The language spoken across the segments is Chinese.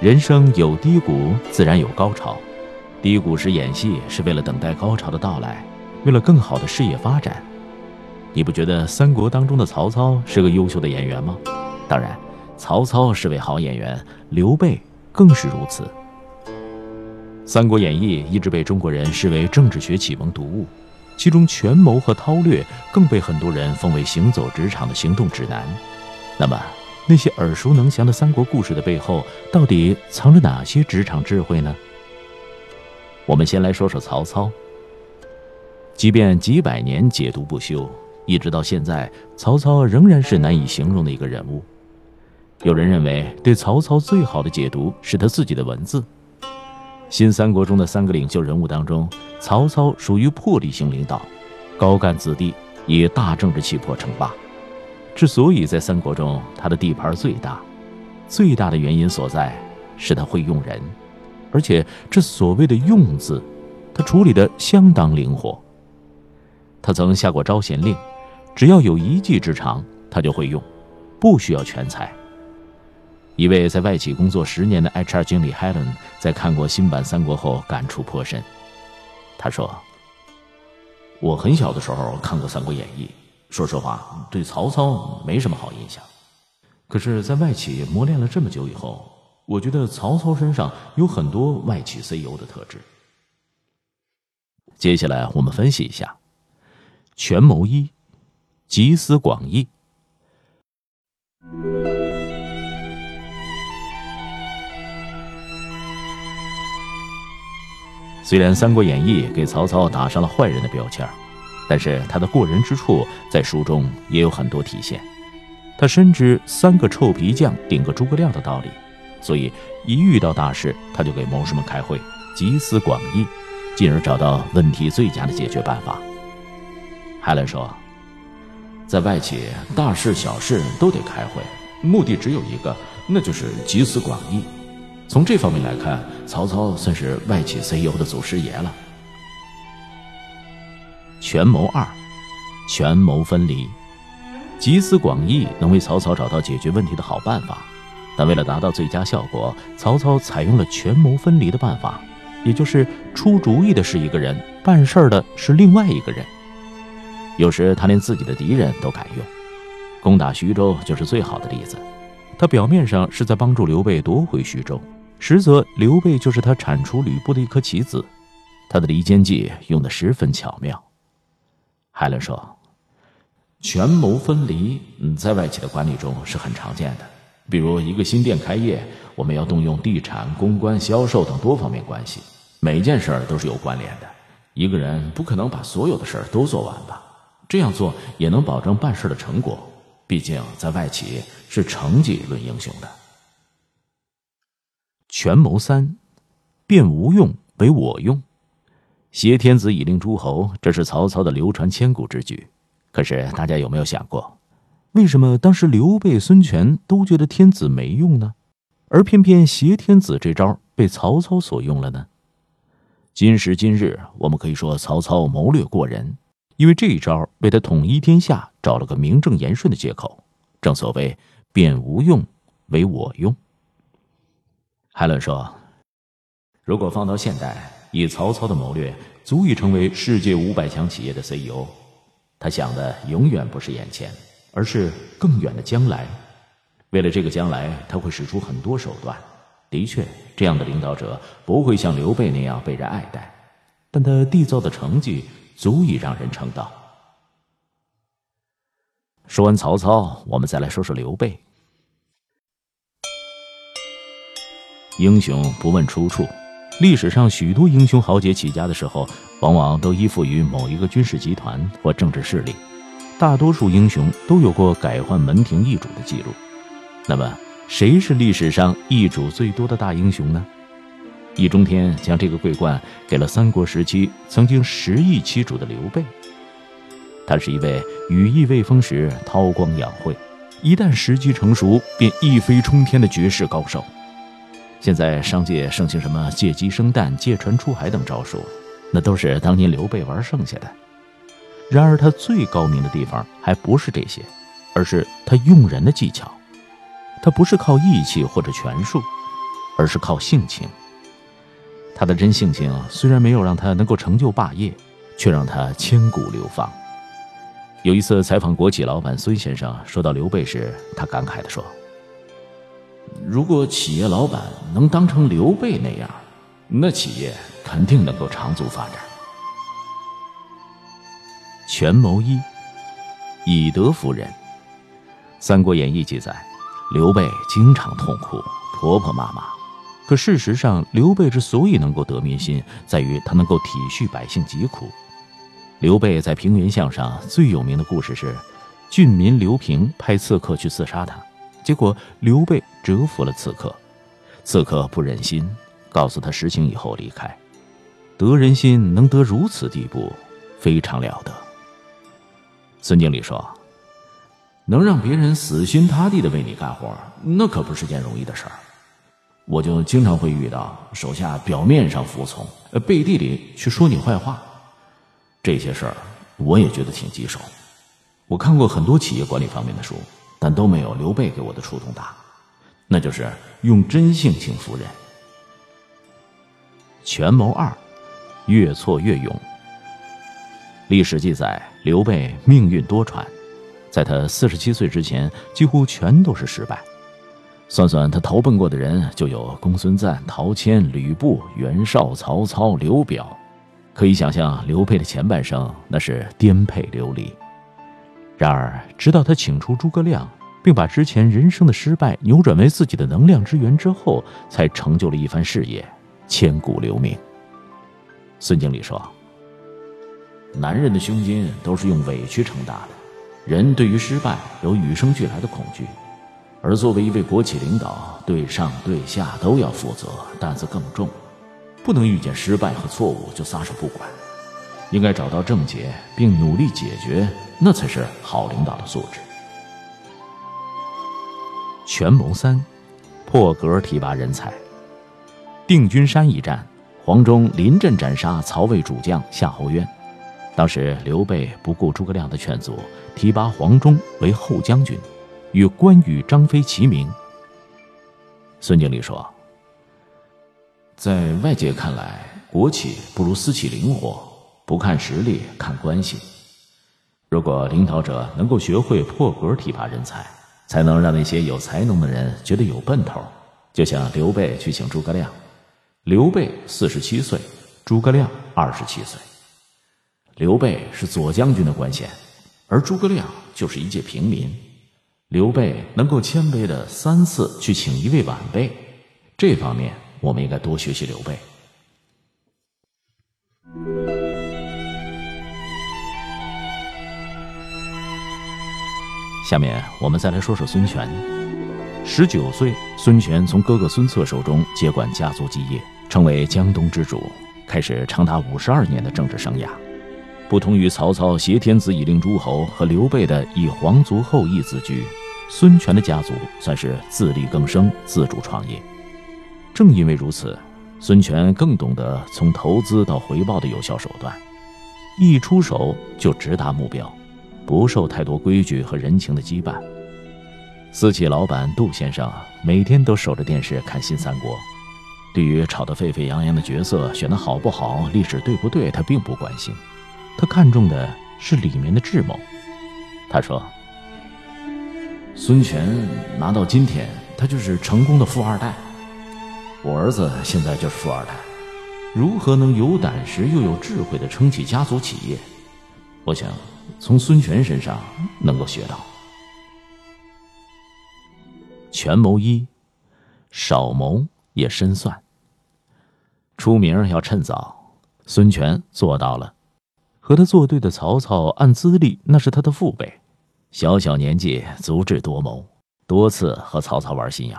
人生有低谷，自然有高潮。低谷时演戏，是为了等待高潮的到来，为了更好的事业发展。你不觉得三国当中的曹操是个优秀的演员吗？当然，曹操是位好演员，刘备更是如此。《三国演义》一直被中国人视为政治学启蒙读物，其中权谋和韬略更被很多人奉为行走职场的行动指南。那么，那些耳熟能详的三国故事的背后，到底藏着哪些职场智慧呢？我们先来说说曹操。即便几百年解读不休，一直到现在，曹操仍然是难以形容的一个人物。有人认为，对曹操最好的解读是他自己的文字。新三国中的三个领袖人物当中，曹操属于魄力型领导，高干子弟以大政治气魄称霸。之所以在三国中他的地盘最大，最大的原因所在是他会用人，而且这所谓的“用”字，他处理的相当灵活。他曾下过招贤令，只要有一技之长，他就会用，不需要全才。一位在外企工作十年的 HR 经理 Helen 在看过新版三国后感触颇深。他说：“我很小的时候看过《三国演义》。”说实话，对曹操没什么好印象。可是，在外企磨练了这么久以后，我觉得曹操身上有很多外企 CEO 的特质。接下来，我们分析一下：权谋一，集思广益。虽然《三国演义》给曹操打上了坏人的标签但是他的过人之处在书中也有很多体现，他深知三个臭皮匠顶个诸葛亮的道理，所以一遇到大事，他就给谋士们开会，集思广益，进而找到问题最佳的解决办法。海伦说，在外企，大事小事都得开会，目的只有一个，那就是集思广益。从这方面来看，曹操算是外企 CEO 的祖师爷了。权谋二，权谋分离，集思广益能为曹操找到解决问题的好办法，但为了达到最佳效果，曹操采用了权谋分离的办法，也就是出主意的是一个人，办事儿的是另外一个人。有时他连自己的敌人都敢用，攻打徐州就是最好的例子。他表面上是在帮助刘备夺回徐州，实则刘备就是他铲除吕布的一颗棋子，他的离间计用得十分巧妙。海伦说：“权谋分离，嗯，在外企的管理中是很常见的。比如一个新店开业，我们要动用地产、公关、销售等多方面关系，每件事都是有关联的。一个人不可能把所有的事都做完吧？这样做也能保证办事的成果。毕竟在外企是成绩论英雄的。权谋三，变无用为我用。”挟天子以令诸侯，这是曹操的流传千古之举。可是大家有没有想过，为什么当时刘备、孙权都觉得天子没用呢？而偏偏挟天子这招被曹操所用了呢？今时今日，我们可以说曹操谋略过人，因为这一招为他统一天下找了个名正言顺的借口。正所谓变无用为我用。海伦说：“如果放到现代。”以曹操的谋略，足以成为世界五百强企业的 CEO。他想的永远不是眼前，而是更远的将来。为了这个将来，他会使出很多手段。的确，这样的领导者不会像刘备那样被人爱戴，但他缔造的成绩足以让人称道。说完曹操，我们再来说说刘备。英雄不问出处。历史上许多英雄豪杰起家的时候，往往都依附于某一个军事集团或政治势力。大多数英雄都有过改换门庭易主的记录。那么，谁是历史上易主最多的大英雄呢？易中天将这个桂冠给了三国时期曾经十亿期主的刘备。他是一位羽翼未丰时韬光养晦，一旦时机成熟便一飞冲天的绝世高手。现在商界盛行什么借鸡生蛋、借船出海等招数，那都是当年刘备玩剩下的。然而他最高明的地方还不是这些，而是他用人的技巧。他不是靠义气或者权术，而是靠性情。他的真性情虽然没有让他能够成就霸业，却让他千古流芳。有一次采访国企老板孙先生，说到刘备时，他感慨地说：“如果企业老板能当成刘备那样，那企业肯定能够长足发展。”权谋一，以德服人。《三国演义》记载，刘备经常痛哭，婆婆妈妈。可事实上，刘备之所以能够得民心，在于他能够体恤百姓疾苦。刘备在平原项上最有名的故事是，郡民刘平派刺客去刺杀他，结果刘备折服了刺客，刺客不忍心，告诉他实情以后离开。得人心能得如此地步，非常了得。孙经理说：“能让别人死心塌地的为你干活，那可不是件容易的事儿。”我就经常会遇到手下表面上服从，呃，背地里去说你坏话，这些事儿我也觉得挺棘手。我看过很多企业管理方面的书，但都没有刘备给我的触动大。那就是用真性情服人。权谋二，越挫越勇。历史记载，刘备命运多舛，在他四十七岁之前，几乎全都是失败。算算他投奔过的人，就有公孙瓒、陶谦、吕布、袁绍、曹操、刘表，可以想象刘备的前半生那是颠沛流离。然而，直到他请出诸葛亮，并把之前人生的失败扭转为自己的能量之源之后，才成就了一番事业，千古留名。孙经理说：“男人的胸襟都是用委屈撑大的，人对于失败有与生俱来的恐惧。”而作为一位国企领导，对上对下都要负责，担子更重，不能遇见失败和错误就撒手不管，应该找到症结并努力解决，那才是好领导的素质。权谋三，破格提拔人才。定军山一战，黄忠临阵斩杀曹魏主将夏侯渊，当时刘备不顾诸葛亮的劝阻，提拔黄忠为后将军。与关羽、张飞齐名。孙经理说：“在外界看来，国企不如私企灵活，不看实力，看关系。如果领导者能够学会破格提拔人才，才能让那些有才能的人觉得有奔头。就像刘备去请诸葛亮，刘备四十七岁，诸葛亮二十七岁。刘备是左将军的官衔，而诸葛亮就是一介平民。”刘备能够谦卑的三次去请一位晚辈，这方面我们应该多学习刘备。下面我们再来说说孙权。十九岁，孙权从哥哥孙策手中接管家族基业，成为江东之主，开始长达五十二年的政治生涯。不同于曹操挟天子以令诸侯和刘备的以皇族后裔自居。孙权的家族算是自力更生、自主创业。正因为如此，孙权更懂得从投资到回报的有效手段，一出手就直达目标，不受太多规矩和人情的羁绊。私企老板杜先生每天都守着电视看《新三国》，对于吵得沸沸扬扬的角色选得好不好、历史对不对，他并不关心，他看重的是里面的智谋。他说。孙权拿到今天，他就是成功的富二代。我儿子现在就是富二代，如何能有胆识又有智慧的撑起家族企业？我想从孙权身上能够学到。权谋一，少谋也深算。出名要趁早，孙权做到了。和他作对的曹操，按资历那是他的父辈。小小年纪，足智多谋，多次和曹操玩心眼。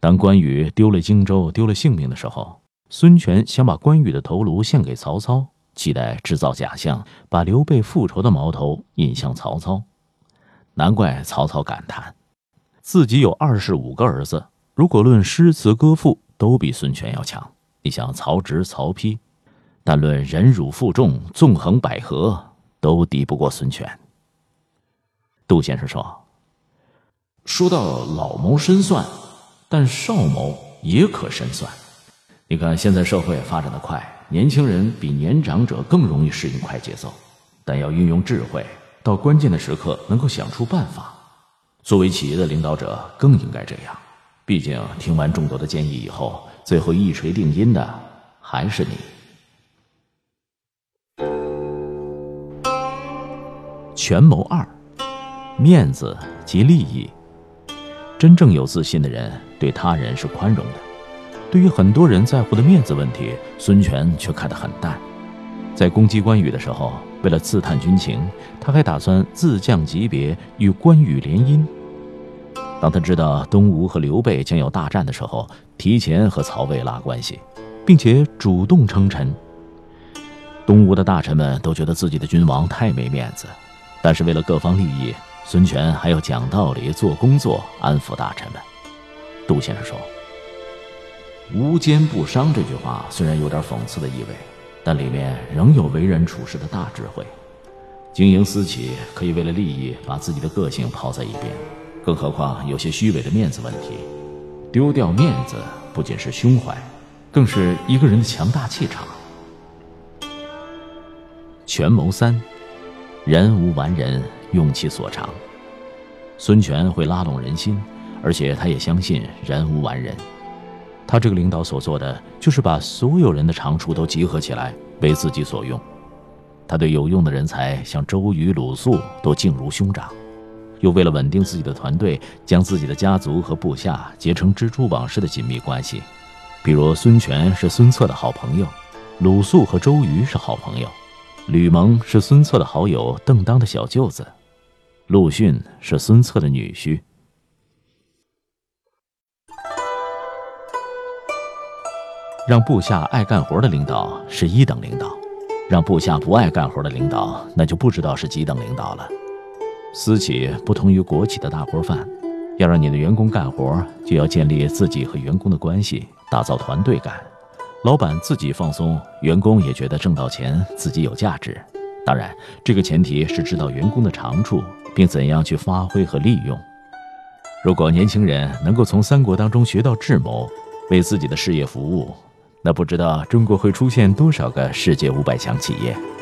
当关羽丢了荆州、丢了性命的时候，孙权想把关羽的头颅献给曹操，期待制造假象，把刘备复仇的矛头引向曹操。难怪曹操感叹：自己有二十五个儿子，如果论诗词歌赋，都比孙权要强。你像曹植、曹丕，但论忍辱负重、纵横捭阖，都敌不过孙权。杜先生说：“说到老谋深算，但少谋也可深算。你看，现在社会发展的快，年轻人比年长者更容易适应快节奏，但要运用智慧，到关键的时刻能够想出办法。作为企业的领导者，更应该这样。毕竟，听完众多的建议以后，最后一锤定音的还是你。”权谋二，面子及利益。真正有自信的人，对他人是宽容的。对于很多人在乎的面子问题，孙权却看得很淡。在攻击关羽的时候，为了刺探军情，他还打算自降级别与关羽联姻。当他知道东吴和刘备将要大战的时候，提前和曹魏拉关系，并且主动称臣。东吴的大臣们都觉得自己的君王太没面子。但是为了各方利益，孙权还要讲道理、做工作，安抚大臣们。杜先生说：“无奸不商”这句话虽然有点讽刺的意味，但里面仍有为人处事的大智慧。经营私企可以为了利益把自己的个性抛在一边，更何况有些虚伪的面子问题。丢掉面子不仅是胸怀，更是一个人的强大气场。权谋三。人无完人，用其所长。孙权会拉拢人心，而且他也相信人无完人。他这个领导所做的，就是把所有人的长处都集合起来，为自己所用。他对有用的人才，像周瑜、鲁肃，都敬如兄长；又为了稳定自己的团队，将自己的家族和部下结成蜘蛛网式的紧密关系。比如，孙权是孙策的好朋友，鲁肃和周瑜是好朋友。吕蒙是孙策的好友，邓当的小舅子；陆逊是孙策的女婿。让部下爱干活的领导是一等领导，让部下不爱干活的领导，那就不知道是几等领导了。私企不同于国企的大锅饭，要让你的员工干活，就要建立自己和员工的关系，打造团队感。老板自己放松，员工也觉得挣到钱自己有价值。当然，这个前提是知道员工的长处，并怎样去发挥和利用。如果年轻人能够从三国当中学到智谋，为自己的事业服务，那不知道中国会出现多少个世界五百强企业。